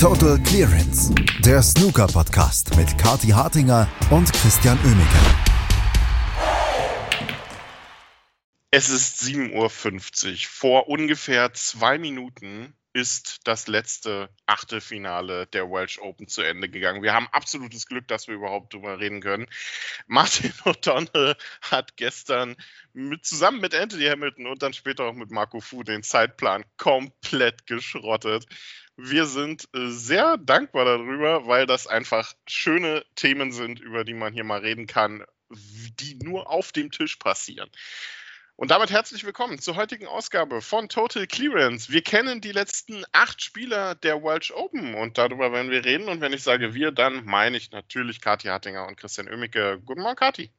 Total Clearance, der Snooker-Podcast mit Kati Hartinger und Christian Oemeke. Es ist 7.50 Uhr. Vor ungefähr zwei Minuten ist das letzte Achtelfinale der Welsh Open zu Ende gegangen. Wir haben absolutes Glück, dass wir überhaupt drüber reden können. Martin O'Donnell hat gestern mit, zusammen mit Anthony Hamilton und dann später auch mit Marco Fu den Zeitplan komplett geschrottet. Wir sind äh, sehr dankbar darüber, weil das einfach schöne Themen sind, über die man hier mal reden kann, die nur auf dem Tisch passieren. Und damit herzlich willkommen zur heutigen Ausgabe von Total Clearance. Wir kennen die letzten acht Spieler der Welsh Open und darüber werden wir reden. Und wenn ich sage wir, dann meine ich natürlich Kathi Hattinger und Christian Oemicke. Guten Morgen, Kathi.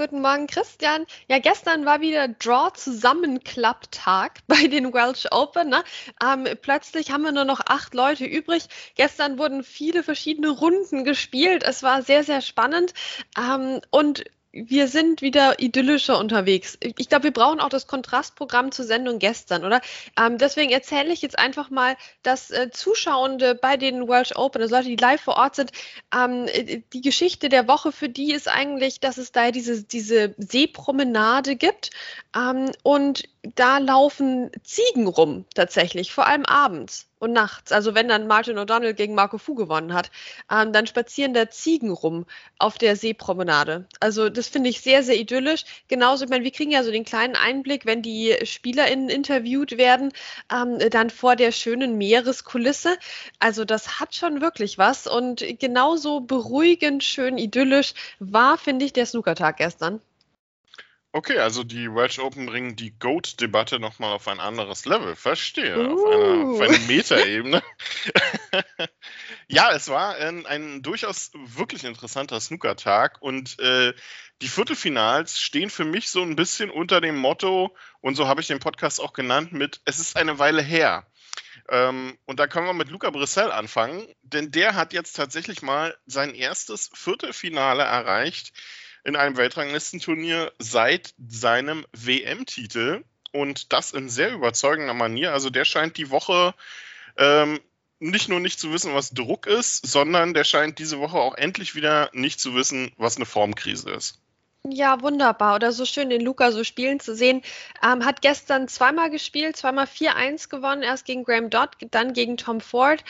Guten Morgen, Christian. Ja, gestern war wieder Draw-Zusammenklapp-Tag bei den Welsh Open. Ne? Ähm, plötzlich haben wir nur noch acht Leute übrig. Gestern wurden viele verschiedene Runden gespielt. Es war sehr, sehr spannend. Ähm, und wir sind wieder idyllischer unterwegs. Ich glaube, wir brauchen auch das Kontrastprogramm zur Sendung gestern, oder? Ähm, deswegen erzähle ich jetzt einfach mal, dass äh, Zuschauende bei den Welsh Open, also Leute, die live vor Ort sind, ähm, äh, die Geschichte der Woche für die ist eigentlich, dass es da diese, diese Seepromenade gibt ähm, und da laufen Ziegen rum tatsächlich, vor allem abends und nachts. Also wenn dann Martin O'Donnell gegen Marco Fu gewonnen hat, ähm, dann spazieren da Ziegen rum auf der Seepromenade. Also das finde ich sehr, sehr idyllisch. Genauso, ich meine, wir kriegen ja so den kleinen Einblick, wenn die SpielerInnen interviewt werden, ähm, dann vor der schönen Meereskulisse. Also das hat schon wirklich was. Und genauso beruhigend, schön idyllisch war, finde ich, der Snookertag gestern. Okay, also die Welsh Open bringen die GOAT-Debatte nochmal auf ein anderes Level. Verstehe. Uh. Auf, eine, auf eine Metaebene. ja, es war ein, ein, durchaus wirklich interessanter Snooker-Tag und äh, die Viertelfinals stehen für mich so ein bisschen unter dem Motto, und so habe ich den Podcast auch genannt, mit Es ist eine Weile her. Ähm, und da können wir mit Luca Brissell anfangen, denn der hat jetzt tatsächlich mal sein erstes Viertelfinale erreicht in einem Weltranglistenturnier seit seinem WM-Titel und das in sehr überzeugender Manier. Also der scheint die Woche ähm, nicht nur nicht zu wissen, was Druck ist, sondern der scheint diese Woche auch endlich wieder nicht zu wissen, was eine Formkrise ist. Ja, wunderbar. Oder so schön, den Luca so spielen zu sehen. Ähm, hat gestern zweimal gespielt, zweimal 4-1 gewonnen, erst gegen Graham Dodd, dann gegen Tom Ford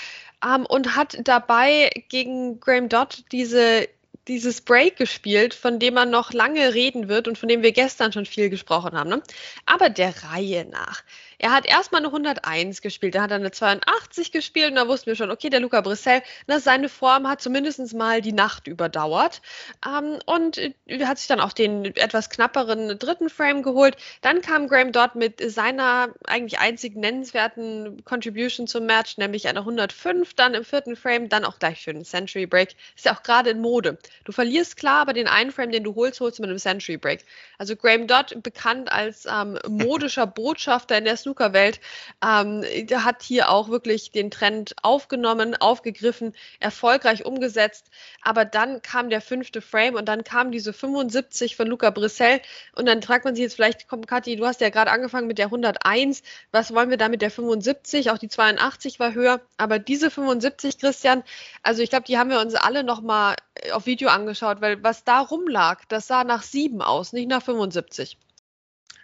ähm, und hat dabei gegen Graham Dodd diese dieses Break gespielt, von dem man noch lange reden wird und von dem wir gestern schon viel gesprochen haben. Ne? Aber der Reihe nach. Er hat erstmal eine 101 gespielt, dann hat er eine 82 gespielt und da wussten wir schon, okay, der Luca Brissell, na, seine Form hat zumindest mal die Nacht überdauert ähm, und äh, hat sich dann auch den etwas knapperen dritten Frame geholt. Dann kam Graham Dodd mit seiner eigentlich einzigen nennenswerten Contribution zum Match, nämlich einer 105, dann im vierten Frame, dann auch gleich für den Century Break. Ist ja auch gerade in Mode. Du verlierst klar, aber den einen Frame, den du holst, holst du mit einem Century Break. Also Graham Dodd, bekannt als ähm, modischer Botschafter in der Snookerwelt, ähm, hat hier auch wirklich den Trend aufgenommen, aufgegriffen, erfolgreich umgesetzt. Aber dann kam der fünfte Frame und dann kam diese 75 von Luca Brissell. Und dann fragt man sich jetzt vielleicht, komm, Kathi, du hast ja gerade angefangen mit der 101. Was wollen wir da mit der 75? Auch die 82 war höher. Aber diese 75, Christian, also ich glaube, die haben wir uns alle nochmal auf Video angeschaut, weil was da rumlag, das sah nach sieben aus, nicht nach 75.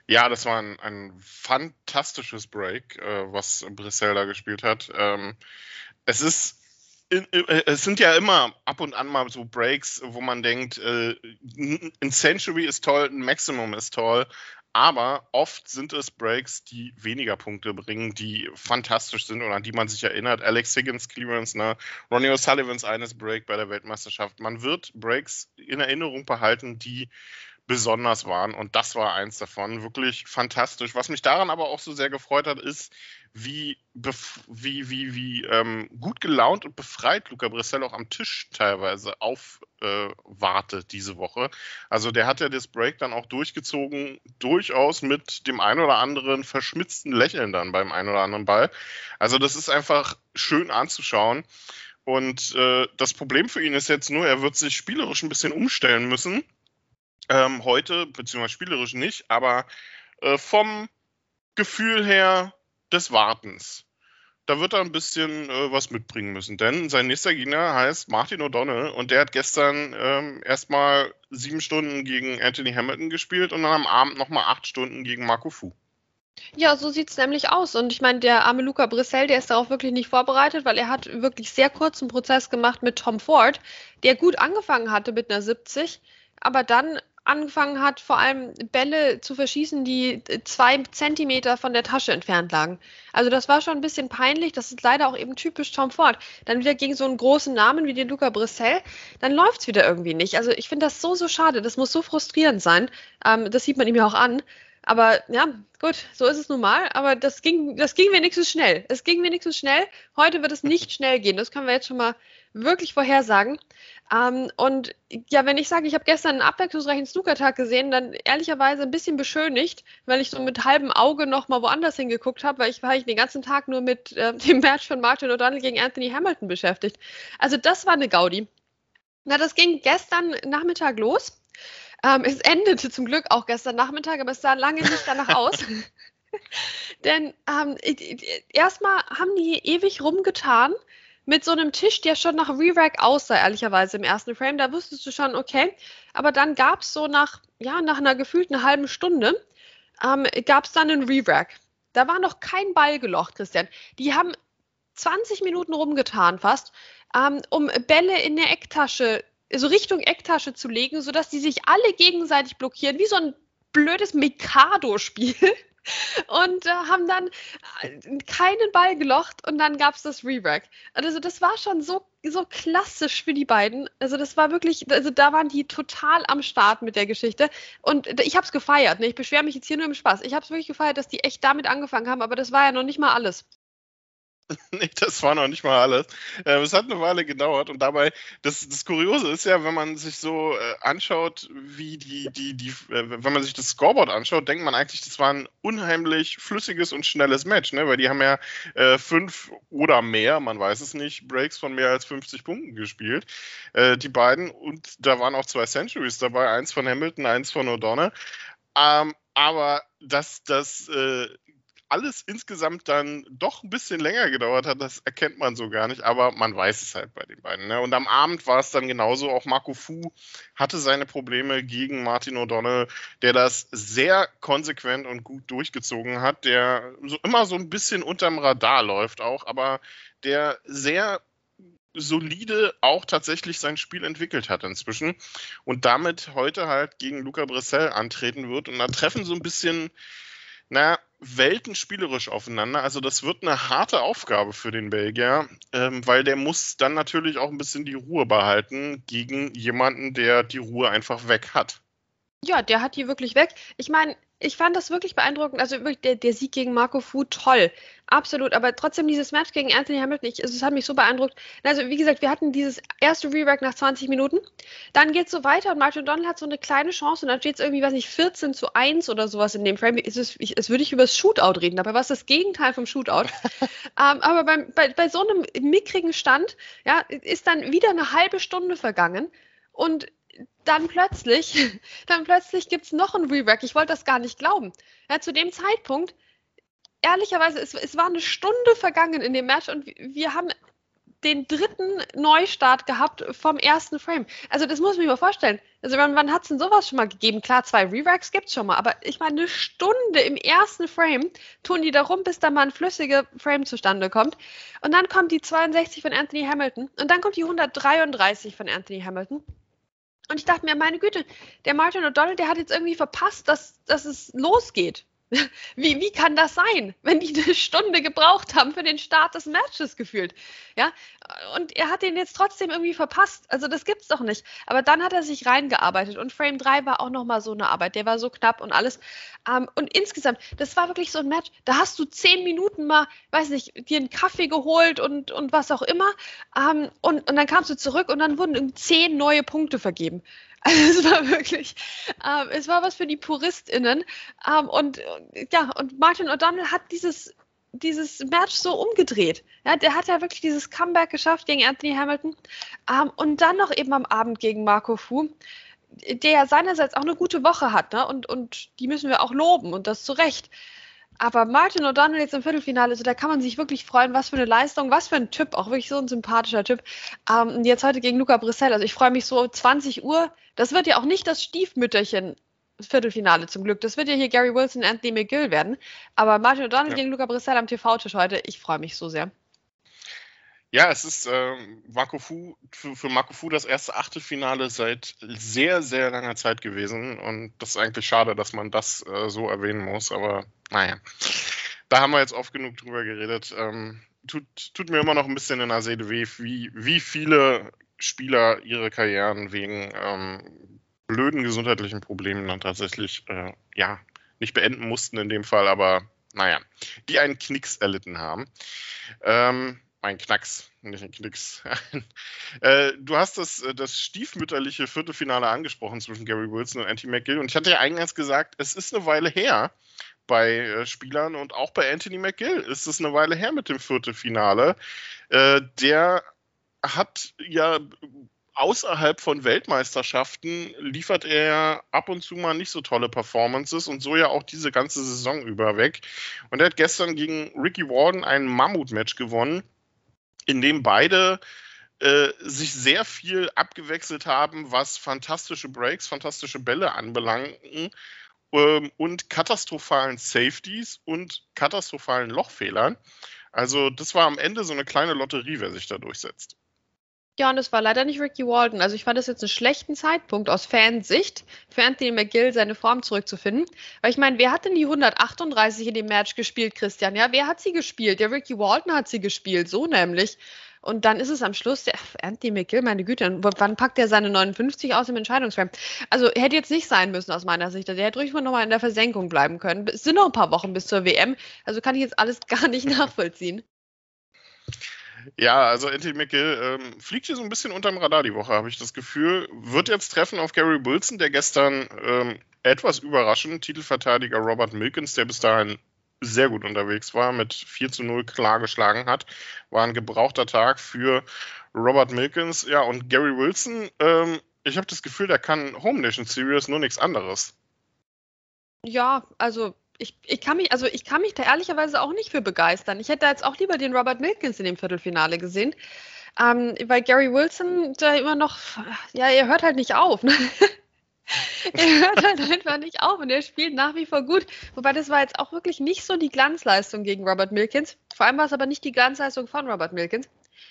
Ja, das war ein, ein fantastisches Break, äh, was Brisella gespielt hat. Ähm, es ist äh, es sind ja immer ab und an mal so Breaks, wo man denkt, äh, ein Century ist toll, ein Maximum ist toll, aber oft sind es Breaks, die weniger Punkte bringen, die fantastisch sind und an die man sich erinnert. Alex Higgins Clearance, ne? Ronnie O'Sullivans eines Break bei der Weltmeisterschaft. Man wird Breaks in Erinnerung behalten, die besonders waren. Und das war eins davon. Wirklich fantastisch. Was mich daran aber auch so sehr gefreut hat, ist, wie, wie, wie, wie ähm, gut gelaunt und befreit Luca Brissell auch am Tisch teilweise aufwartet äh, diese Woche. Also der hat ja das Break dann auch durchgezogen, durchaus mit dem ein oder anderen verschmitzten Lächeln dann beim ein oder anderen Ball. Also das ist einfach schön anzuschauen. Und äh, das Problem für ihn ist jetzt nur, er wird sich spielerisch ein bisschen umstellen müssen ähm, heute, beziehungsweise spielerisch nicht, aber äh, vom Gefühl her des Wartens. da wird er ein bisschen äh, was mitbringen müssen. Denn sein nächster Gegner heißt Martin O'Donnell und der hat gestern ähm, erstmal sieben Stunden gegen Anthony Hamilton gespielt und dann am Abend nochmal acht Stunden gegen Marco Fu. Ja, so sieht es nämlich aus. Und ich meine, der arme Luca Brissell, der ist darauf wirklich nicht vorbereitet, weil er hat wirklich sehr kurzen Prozess gemacht mit Tom Ford, der gut angefangen hatte mit einer 70, aber dann angefangen hat, vor allem Bälle zu verschießen, die zwei Zentimeter von der Tasche entfernt lagen. Also das war schon ein bisschen peinlich. Das ist leider auch eben typisch Tom Ford. Dann wieder gegen so einen großen Namen wie den Luca Brissell, dann läuft es wieder irgendwie nicht. Also ich finde das so, so schade. Das muss so frustrierend sein. Ähm, das sieht man ihm ja auch an. Aber ja, gut, so ist es nun mal. Aber das ging, das ging wenigstens schnell. Es ging wenigstens schnell. Heute wird es nicht schnell gehen. Das können wir jetzt schon mal wirklich vorhersagen. Ähm, und ja, wenn ich sage, ich habe gestern einen abwechslungsreichen Snookertag gesehen, dann ehrlicherweise ein bisschen beschönigt, weil ich so mit halbem Auge noch mal woanders hingeguckt habe, weil ich war ich den ganzen Tag nur mit äh, dem Match von Martin O'Donnell gegen Anthony Hamilton beschäftigt. Also das war eine Gaudi. Na, das ging gestern Nachmittag los. Ähm, es endete zum Glück auch gestern Nachmittag, aber es sah lange nicht danach aus. Denn ähm, erstmal haben die ewig rumgetan mit so einem Tisch, der schon nach Re-Rack aussah, ehrlicherweise im ersten Frame. Da wusstest du schon, okay. Aber dann gab es so nach, ja, nach einer gefühlten halben Stunde, ähm, gab es dann einen Re-Rack. Da war noch kein Ball gelocht, Christian. Die haben 20 Minuten rumgetan fast, ähm, um Bälle in der Ecktasche so Richtung Ecktasche zu legen, sodass die sich alle gegenseitig blockieren, wie so ein blödes Mikado-Spiel. Und äh, haben dann äh, keinen Ball gelocht und dann gab es das Re-Rack. Also das war schon so, so klassisch für die beiden. Also das war wirklich, also da waren die total am Start mit der Geschichte. Und ich habe es gefeiert. Ne? Ich beschwere mich jetzt hier nur im Spaß. Ich habe es wirklich gefeiert, dass die echt damit angefangen haben, aber das war ja noch nicht mal alles. nee, das war noch nicht mal alles. Äh, es hat eine Weile gedauert und dabei, das, das Kuriose ist ja, wenn man sich so äh, anschaut, wie die, die, die, äh, wenn man sich das Scoreboard anschaut, denkt man eigentlich, das war ein unheimlich flüssiges und schnelles Match, ne? weil die haben ja äh, fünf oder mehr, man weiß es nicht, Breaks von mehr als 50 Punkten gespielt, äh, die beiden und da waren auch zwei Centuries dabei, eins von Hamilton, eins von O'Donnell. Ähm, aber dass das äh, alles insgesamt dann doch ein bisschen länger gedauert hat, das erkennt man so gar nicht, aber man weiß es halt bei den beiden. Ne? Und am Abend war es dann genauso, auch Marco Fu hatte seine Probleme gegen Martin O'Donnell, der das sehr konsequent und gut durchgezogen hat, der so immer so ein bisschen unterm Radar läuft auch, aber der sehr solide auch tatsächlich sein Spiel entwickelt hat inzwischen und damit heute halt gegen Luca Bressel antreten wird. Und da treffen so ein bisschen na, weltenspielerisch aufeinander. Also das wird eine harte Aufgabe für den Belgier, ähm, weil der muss dann natürlich auch ein bisschen die Ruhe behalten gegen jemanden, der die Ruhe einfach weg hat. Ja, der hat die wirklich weg. Ich meine, ich fand das wirklich beeindruckend. Also der, der Sieg gegen Marco Fu, toll. Absolut. Aber trotzdem dieses Match gegen Anthony Hamilton, ich, also es hat mich so beeindruckt. Also wie gesagt, wir hatten dieses erste Re-Rack nach 20 Minuten. Dann geht es so weiter und Martin Donald hat so eine kleine Chance und dann steht es irgendwie, weiß nicht, 14 zu 1 oder sowas in dem Frame. Es, ist, ich, es würde ich über das Shootout reden. Dabei war es das Gegenteil vom Shootout. ähm, aber beim, bei, bei so einem mickrigen Stand ja, ist dann wieder eine halbe Stunde vergangen. Und dann plötzlich, dann plötzlich gibt es noch ein Re-Rack. Ich wollte das gar nicht glauben. Ja, zu dem Zeitpunkt, ehrlicherweise, es, es war eine Stunde vergangen in dem Match und wir haben den dritten Neustart gehabt vom ersten Frame. Also das muss man sich mal vorstellen. Also wann, wann hat es denn sowas schon mal gegeben? Klar, zwei Re-Racks gibt es schon mal, aber ich meine, eine Stunde im ersten Frame tun die da rum, bis da mal ein flüssiger Frame zustande kommt. Und dann kommt die 62 von Anthony Hamilton und dann kommt die 133 von Anthony Hamilton. Und ich dachte mir, meine Güte, der Martin O'Donnell, der hat jetzt irgendwie verpasst, dass, dass es losgeht. Wie, wie kann das sein, wenn die eine Stunde gebraucht haben für den Start des Matches gefühlt? Ja, und er hat den jetzt trotzdem irgendwie verpasst. Also das gibt's doch nicht. Aber dann hat er sich reingearbeitet und Frame 3 war auch nochmal so eine Arbeit. Der war so knapp und alles. Ähm, und insgesamt, das war wirklich so ein Match. Da hast du zehn Minuten mal, weiß nicht, dir einen Kaffee geholt und, und was auch immer. Ähm, und, und dann kamst du zurück und dann wurden zehn neue Punkte vergeben. Also es war wirklich, ähm, es war was für die PuristInnen. Ähm, und ja, und Martin O'Donnell hat dieses, dieses Match so umgedreht. Ja, der hat ja wirklich dieses Comeback geschafft gegen Anthony Hamilton. Ähm, und dann noch eben am Abend gegen Marco Fu, der ja seinerseits auch eine gute Woche hat, ne? Und, und die müssen wir auch loben und das zu Recht. Aber Martin O'Donnell jetzt im Viertelfinale, also da kann man sich wirklich freuen, was für eine Leistung, was für ein Typ, auch wirklich so ein sympathischer Typ. Ähm, jetzt heute gegen Luca Brissell, also ich freue mich so 20 Uhr. Das wird ja auch nicht das Stiefmütterchen Viertelfinale zum Glück. Das wird ja hier Gary Wilson und Anthony McGill werden. Aber Martin O'Donnell ja. gegen Luca Brissell am TV-Tisch heute, ich freue mich so sehr. Ja, es ist äh, Marco Fu, für, für, Marco Fu das erste Achtelfinale seit sehr, sehr langer Zeit gewesen. Und das ist eigentlich schade, dass man das äh, so erwähnen muss. Aber naja, da haben wir jetzt oft genug drüber geredet. Ähm, tut, tut, mir immer noch ein bisschen in der Seele weh, wie, wie viele Spieler ihre Karrieren wegen ähm, blöden gesundheitlichen Problemen dann tatsächlich äh, ja nicht beenden mussten in dem Fall, aber naja, die einen Knicks erlitten haben. Ähm, ein Knacks, nicht ein Knicks. äh, du hast das, äh, das stiefmütterliche Viertelfinale angesprochen zwischen Gary Wilson und Anthony McGill. Und ich hatte ja eingangs gesagt, es ist eine Weile her bei äh, Spielern und auch bei Anthony McGill ist es eine Weile her mit dem Viertelfinale. Der hat ja außerhalb von Weltmeisterschaften liefert er ab und zu mal nicht so tolle Performances und so ja auch diese ganze Saison über weg. Und er hat gestern gegen Ricky Warden ein Mammut-Match gewonnen in dem beide äh, sich sehr viel abgewechselt haben, was fantastische Breaks, fantastische Bälle anbelangten ähm, und katastrophalen Safeties und katastrophalen Lochfehlern. Also das war am Ende so eine kleine Lotterie, wer sich da durchsetzt. Ja, und es war leider nicht Ricky Walden. Also ich fand das jetzt einen schlechten Zeitpunkt aus Fansicht für Anthony McGill seine Form zurückzufinden. Weil ich meine, wer hat denn die 138 in dem Match gespielt, Christian? Ja, wer hat sie gespielt? Der Ricky Walden hat sie gespielt, so nämlich. Und dann ist es am Schluss der Anthony McGill, meine Güte, wann packt er seine 59 aus dem Entscheidungsframe? Also hätte jetzt nicht sein müssen aus meiner Sicht. Also er hätte ruhig mal nochmal in der Versenkung bleiben können. Es sind noch ein paar Wochen bis zur WM, also kann ich jetzt alles gar nicht nachvollziehen. Ja, also Anthony McGill ähm, fliegt hier so ein bisschen unterm Radar die Woche, habe ich das Gefühl. Wird jetzt treffen auf Gary Wilson, der gestern ähm, etwas überraschend Titelverteidiger Robert Milkins, der bis dahin sehr gut unterwegs war, mit 4 zu 0 klar geschlagen hat. War ein gebrauchter Tag für Robert Milkins. Ja, und Gary Wilson, ähm, ich habe das Gefühl, der kann Home Nation Series nur nichts anderes. Ja, also ich, ich, kann mich, also ich kann mich da ehrlicherweise auch nicht für begeistern. Ich hätte jetzt auch lieber den Robert Milkins in dem Viertelfinale gesehen. Ähm, weil Gary Wilson da immer noch, ja, er hört halt nicht auf. Ne? er hört halt einfach nicht auf und er spielt nach wie vor gut. Wobei das war jetzt auch wirklich nicht so die Glanzleistung gegen Robert Milkins. Vor allem war es aber nicht die Glanzleistung von Robert Milkins.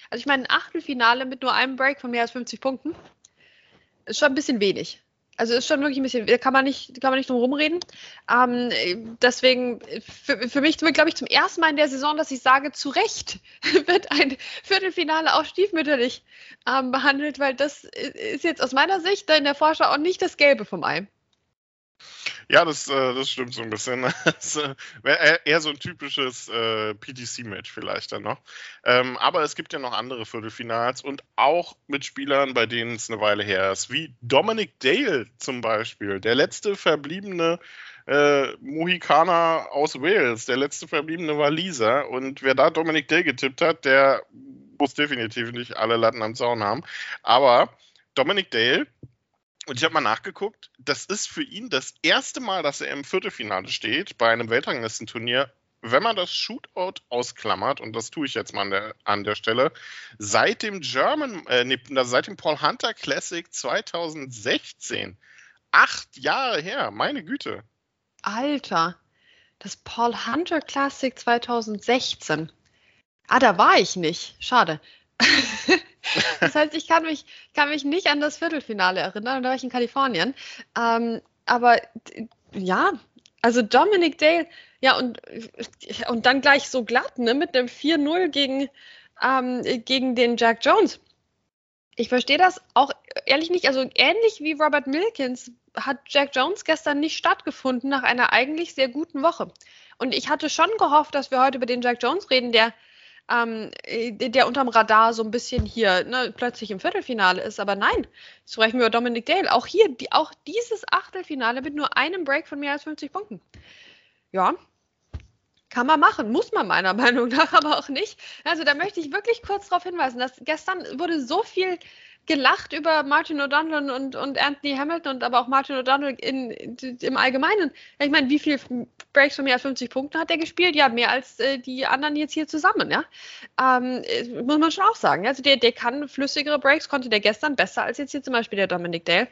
Also ich meine, ein Achtelfinale mit nur einem Break von mehr als 50 Punkten ist schon ein bisschen wenig. Also ist schon wirklich ein bisschen, da kann man nicht, kann man nicht drum rumreden. Ähm, deswegen, für, für mich, glaube ich, zum ersten Mal in der Saison, dass ich sage, zu Recht wird ein Viertelfinale auch stiefmütterlich ähm, behandelt, weil das ist jetzt aus meiner Sicht in der Vorschau auch nicht das Gelbe vom Ei. Ja, das, äh, das stimmt so ein bisschen. Das äh, wäre eher so ein typisches äh, PTC-Match vielleicht dann noch. Ähm, aber es gibt ja noch andere Viertelfinals und auch mit Spielern, bei denen es eine Weile her ist, wie Dominic Dale zum Beispiel, der letzte verbliebene äh, Mohikaner aus Wales, der letzte verbliebene Waliser. Und wer da Dominic Dale getippt hat, der muss definitiv nicht alle Latten am Zaun haben. Aber Dominic Dale und ich habe mal nachgeguckt, das ist für ihn das erste Mal, dass er im Viertelfinale steht bei einem Weltranglistenturnier, wenn man das Shootout ausklammert, und das tue ich jetzt mal an der, an der Stelle, seit dem German, äh, nee, seit dem Paul Hunter Classic 2016. Acht Jahre her, meine Güte. Alter, das Paul Hunter Classic 2016. Ah, da war ich nicht. Schade. Das heißt, ich kann mich, kann mich nicht an das Viertelfinale erinnern, da war ich in Kalifornien. Ähm, aber ja, also Dominic Dale, ja, und, und dann gleich so glatt, ne, mit einem 4-0 gegen, ähm, gegen den Jack Jones. Ich verstehe das auch ehrlich nicht. Also ähnlich wie Robert Milkins hat Jack Jones gestern nicht stattgefunden nach einer eigentlich sehr guten Woche. Und ich hatte schon gehofft, dass wir heute über den Jack Jones reden, der ähm, äh, der unterm Radar so ein bisschen hier ne, plötzlich im Viertelfinale ist. Aber nein, jetzt sprechen wir über Dominic Dale. Auch hier, die, auch dieses Achtelfinale mit nur einem Break von mehr als 50 Punkten. Ja, kann man machen, muss man meiner Meinung nach aber auch nicht. Also da möchte ich wirklich kurz darauf hinweisen, dass gestern wurde so viel gelacht über Martin O'Donnell und, und Anthony Hamilton und aber auch Martin O'Donnell in, in, im Allgemeinen. Ich meine, wie viele Breaks von mehr als 50 Punkten hat er gespielt? Ja, mehr als äh, die anderen jetzt hier zusammen, ja. Ähm, äh, muss man schon auch sagen. Also der, der kann flüssigere Breaks, konnte der gestern besser als jetzt hier zum Beispiel der Dominic Dale.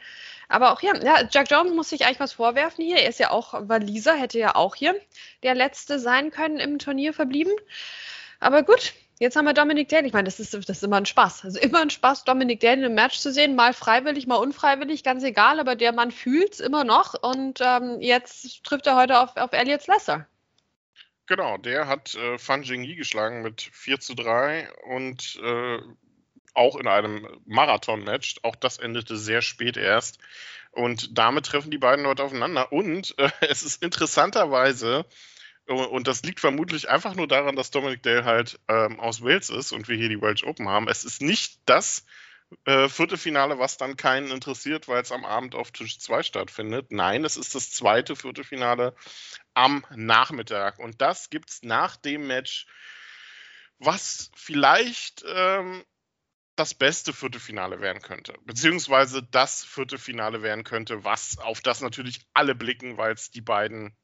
Aber auch hier, ja, Jack Jones muss sich eigentlich was vorwerfen hier. Er ist ja auch Waliser, hätte ja auch hier der Letzte sein können im Turnier verblieben. Aber gut, jetzt haben wir Dominic Dale. Ich meine, das ist, das ist immer ein Spaß. Also immer ein Spaß, Dominic Dale in einem Match zu sehen. Mal freiwillig, mal unfreiwillig, ganz egal. Aber der Mann fühlt es immer noch. Und ähm, jetzt trifft er heute auf, auf Elliot Lesser. Genau, der hat äh, Fan Jingyi geschlagen mit 4 zu 3 und äh, auch in einem Marathon-Match. Auch das endete sehr spät erst. Und damit treffen die beiden Leute aufeinander. Und äh, es ist interessanterweise, und das liegt vermutlich einfach nur daran, dass Dominic Dale halt ähm, aus Wales ist und wir hier die Welsh Open haben. Es ist nicht das äh, Viertelfinale, was dann keinen interessiert, weil es am Abend auf Tisch 2 stattfindet. Nein, es ist das zweite Viertelfinale am Nachmittag. Und das gibt es nach dem Match, was vielleicht ähm, das beste Viertelfinale werden könnte. Beziehungsweise das Viertelfinale werden könnte, was auf das natürlich alle blicken, weil es die beiden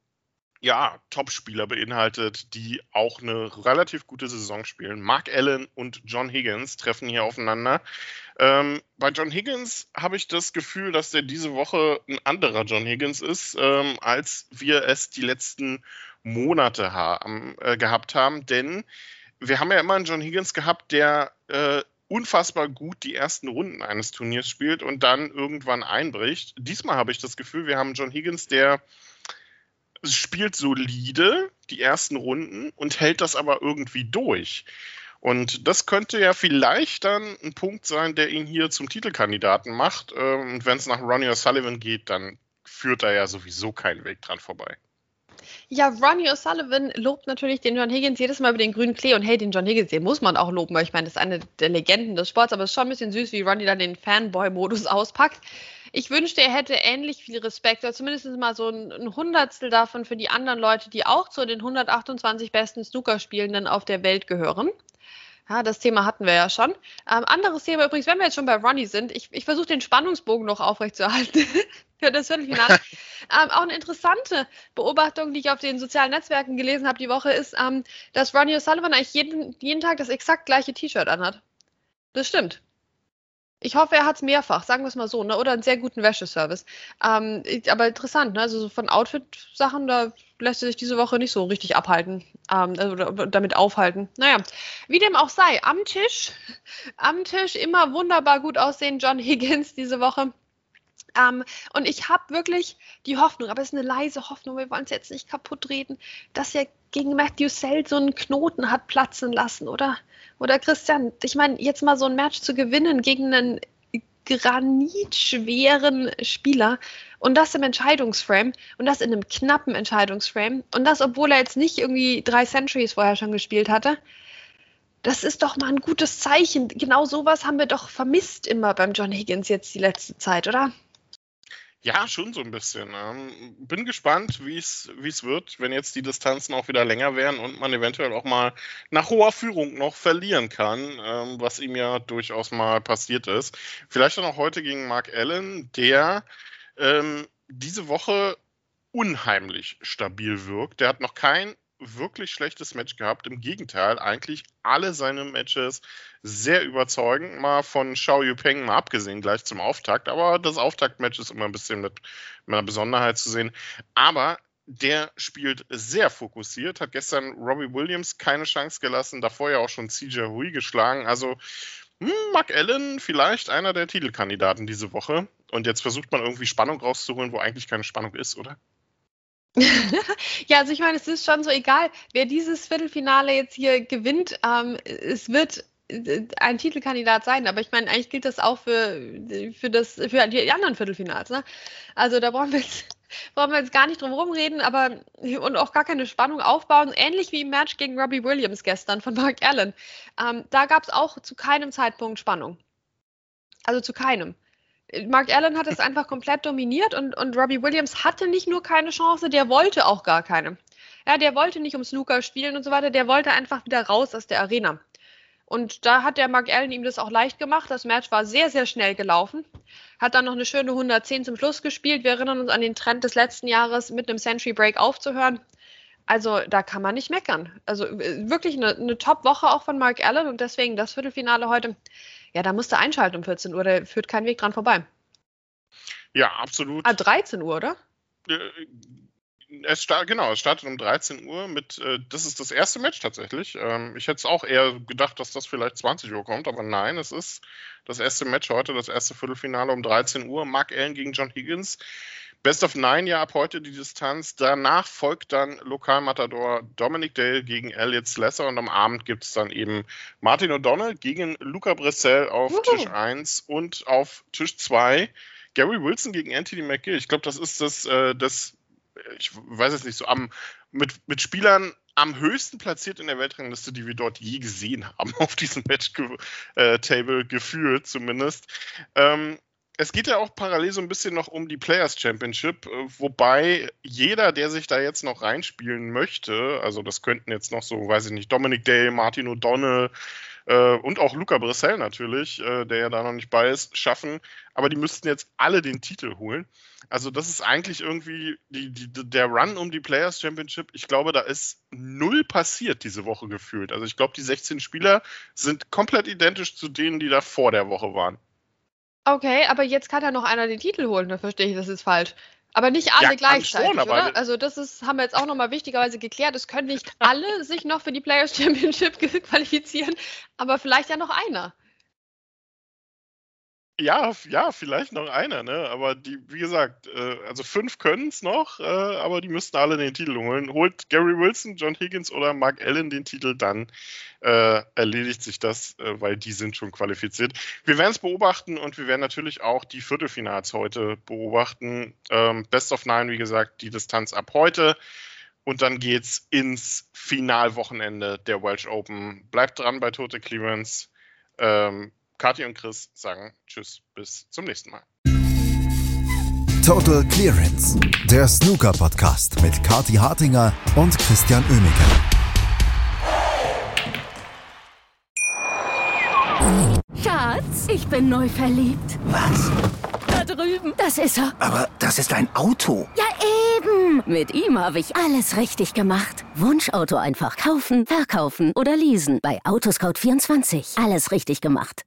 ja, Top-Spieler beinhaltet, die auch eine relativ gute Saison spielen. Mark Allen und John Higgins treffen hier aufeinander. Ähm, bei John Higgins habe ich das Gefühl, dass der diese Woche ein anderer John Higgins ist, ähm, als wir es die letzten Monate haben, äh, gehabt haben. Denn wir haben ja immer einen John Higgins gehabt, der äh, unfassbar gut die ersten Runden eines Turniers spielt und dann irgendwann einbricht. Diesmal habe ich das Gefühl, wir haben John Higgins, der spielt solide die ersten Runden und hält das aber irgendwie durch. Und das könnte ja vielleicht dann ein Punkt sein, der ihn hier zum Titelkandidaten macht. Ähm, und wenn es nach Ronnie O'Sullivan geht, dann führt da ja sowieso kein Weg dran vorbei. Ja, Ronnie O'Sullivan lobt natürlich den John Higgins jedes Mal über den grünen Klee und hey, den John Higgins, den muss man auch loben, weil ich meine, das ist eine der Legenden des Sports, aber es ist schon ein bisschen süß, wie Ronnie dann den Fanboy-Modus auspackt. Ich wünschte, er hätte ähnlich viel Respekt oder zumindest mal so ein, ein, Hundertstel davon für die anderen Leute, die auch zu den 128 besten Snookerspielenden auf der Welt gehören. Ja, das Thema hatten wir ja schon. Ähm, anderes Thema übrigens, wenn wir jetzt schon bei Ronnie sind, ich, ich versuche den Spannungsbogen noch aufrechtzuerhalten für das Viertelfinale. ähm, auch eine interessante Beobachtung, die ich auf den sozialen Netzwerken gelesen habe die Woche, ist, ähm, dass Ronnie O'Sullivan eigentlich jeden, jeden Tag das exakt gleiche T-Shirt anhat. Das stimmt. Ich hoffe, er hat es mehrfach, sagen wir es mal so, ne? oder einen sehr guten Wäscheservice. Ähm, aber interessant, ne? also von Outfit-Sachen, da lässt er sich diese Woche nicht so richtig abhalten ähm, oder damit aufhalten. Naja, wie dem auch sei, am Tisch, am Tisch immer wunderbar gut aussehen, John Higgins diese Woche. Ähm, und ich habe wirklich die Hoffnung, aber es ist eine leise Hoffnung, wir wollen es jetzt nicht kaputt reden, dass er gegen Matthew Sell so einen Knoten hat platzen lassen, oder? Oder Christian, ich meine, jetzt mal so ein Match zu gewinnen gegen einen granitschweren Spieler und das im Entscheidungsframe und das in einem knappen Entscheidungsframe und das, obwohl er jetzt nicht irgendwie drei Centuries vorher schon gespielt hatte. Das ist doch mal ein gutes Zeichen. Genau sowas haben wir doch vermisst immer beim John Higgins jetzt die letzte Zeit, oder? Ja, schon so ein bisschen. Ähm, bin gespannt, wie es wird, wenn jetzt die Distanzen auch wieder länger werden und man eventuell auch mal nach hoher Führung noch verlieren kann, ähm, was ihm ja durchaus mal passiert ist. Vielleicht dann auch heute gegen Mark Allen, der ähm, diese Woche unheimlich stabil wirkt. Der hat noch kein wirklich schlechtes Match gehabt. Im Gegenteil, eigentlich alle seine Matches sehr überzeugend. Mal von Xiao Yupeng mal abgesehen, gleich zum Auftakt. Aber das Auftaktmatch ist immer ein bisschen mit, mit einer Besonderheit zu sehen. Aber der spielt sehr fokussiert, hat gestern Robbie Williams keine Chance gelassen, davor ja auch schon CJ Hui geschlagen. Also hm, Mark Allen vielleicht einer der Titelkandidaten diese Woche. Und jetzt versucht man irgendwie Spannung rauszuholen, wo eigentlich keine Spannung ist, oder? Ja, also ich meine, es ist schon so egal, wer dieses Viertelfinale jetzt hier gewinnt. Ähm, es wird äh, ein Titelkandidat sein, aber ich meine, eigentlich gilt das auch für, für, das, für die anderen Viertelfinals. Ne? Also da brauchen wir, jetzt, brauchen wir jetzt gar nicht drum rumreden, aber und auch gar keine Spannung aufbauen. Ähnlich wie im Match gegen Robbie Williams gestern von Mark Allen. Ähm, da gab es auch zu keinem Zeitpunkt Spannung. Also zu keinem. Mark Allen hat es einfach komplett dominiert und, und Robbie Williams hatte nicht nur keine Chance, der wollte auch gar keine. Ja, der wollte nicht um Snooker spielen und so weiter, der wollte einfach wieder raus aus der Arena. Und da hat der Mark Allen ihm das auch leicht gemacht. Das Match war sehr, sehr schnell gelaufen. Hat dann noch eine schöne 110 zum Schluss gespielt. Wir erinnern uns an den Trend des letzten Jahres, mit einem Century Break aufzuhören. Also da kann man nicht meckern. Also äh, wirklich eine, eine Top-Woche auch von Mark Allen und deswegen das Viertelfinale heute. Ja, da musste einschalten um 14 Uhr, da führt kein Weg dran vorbei. Ja, absolut. Ah, 13 Uhr, oder? Äh, es start, genau, es startet um 13 Uhr mit, äh, das ist das erste Match tatsächlich. Ähm, ich hätte es auch eher gedacht, dass das vielleicht 20 Uhr kommt, aber nein, es ist das erste Match heute, das erste Viertelfinale um 13 Uhr. Mark Allen gegen John Higgins. Best of Nine ja ab heute die Distanz. Danach folgt dann Lokalmatador Dominic Dale gegen Elliot Slesser und am Abend gibt es dann eben Martin O'Donnell gegen Luca Bressel auf Juhu. Tisch 1 und auf Tisch 2 Gary Wilson gegen Anthony McGill. Ich glaube, das ist das, äh, das ich weiß es nicht, so am, mit, mit Spielern am höchsten platziert in der Weltrangliste, die wir dort je gesehen haben, auf diesem Match-Table äh, gefühlt zumindest. Ähm, es geht ja auch parallel so ein bisschen noch um die Players Championship, äh, wobei jeder, der sich da jetzt noch reinspielen möchte, also das könnten jetzt noch so, weiß ich nicht, Dominic Day, Martin O'Donnell, äh, und auch Luca Bressel natürlich, äh, der ja da noch nicht bei ist, schaffen. Aber die müssten jetzt alle den Titel holen. Also das ist eigentlich irgendwie die, die, der Run um die Players Championship. Ich glaube, da ist null passiert diese Woche gefühlt. Also ich glaube, die 16 Spieler sind komplett identisch zu denen, die da vor der Woche waren. Okay, aber jetzt kann ja noch einer den Titel holen, da verstehe ich das ist falsch. Aber nicht alle ja, gleichzeitig, schon, oder? Also das ist, haben wir jetzt auch nochmal wichtigerweise geklärt. Es können nicht alle sich noch für die Players Championship qualifizieren, aber vielleicht ja noch einer. Ja, ja, vielleicht noch einer, ne? Aber die, wie gesagt, äh, also fünf können es noch, äh, aber die müssten alle den Titel holen. Holt Gary Wilson, John Higgins oder Mark Allen den Titel, dann äh, erledigt sich das, äh, weil die sind schon qualifiziert. Wir werden es beobachten und wir werden natürlich auch die Viertelfinals heute beobachten. Ähm, Best of Nine, wie gesagt, die Distanz ab heute. Und dann geht's ins Finalwochenende der Welsh Open. Bleibt dran bei Tote Clearance. Ähm, Kathi und Chris sagen Tschüss, bis zum nächsten Mal. Total Clearance, der Snooker-Podcast mit Kathi Hartinger und Christian Oemeke. Schatz, ich bin neu verliebt. Was? Da drüben. Das ist er. Aber das ist ein Auto. Ja, eben. Mit ihm habe ich alles richtig gemacht. Wunschauto einfach kaufen, verkaufen oder leasen. Bei Autoscout24. Alles richtig gemacht.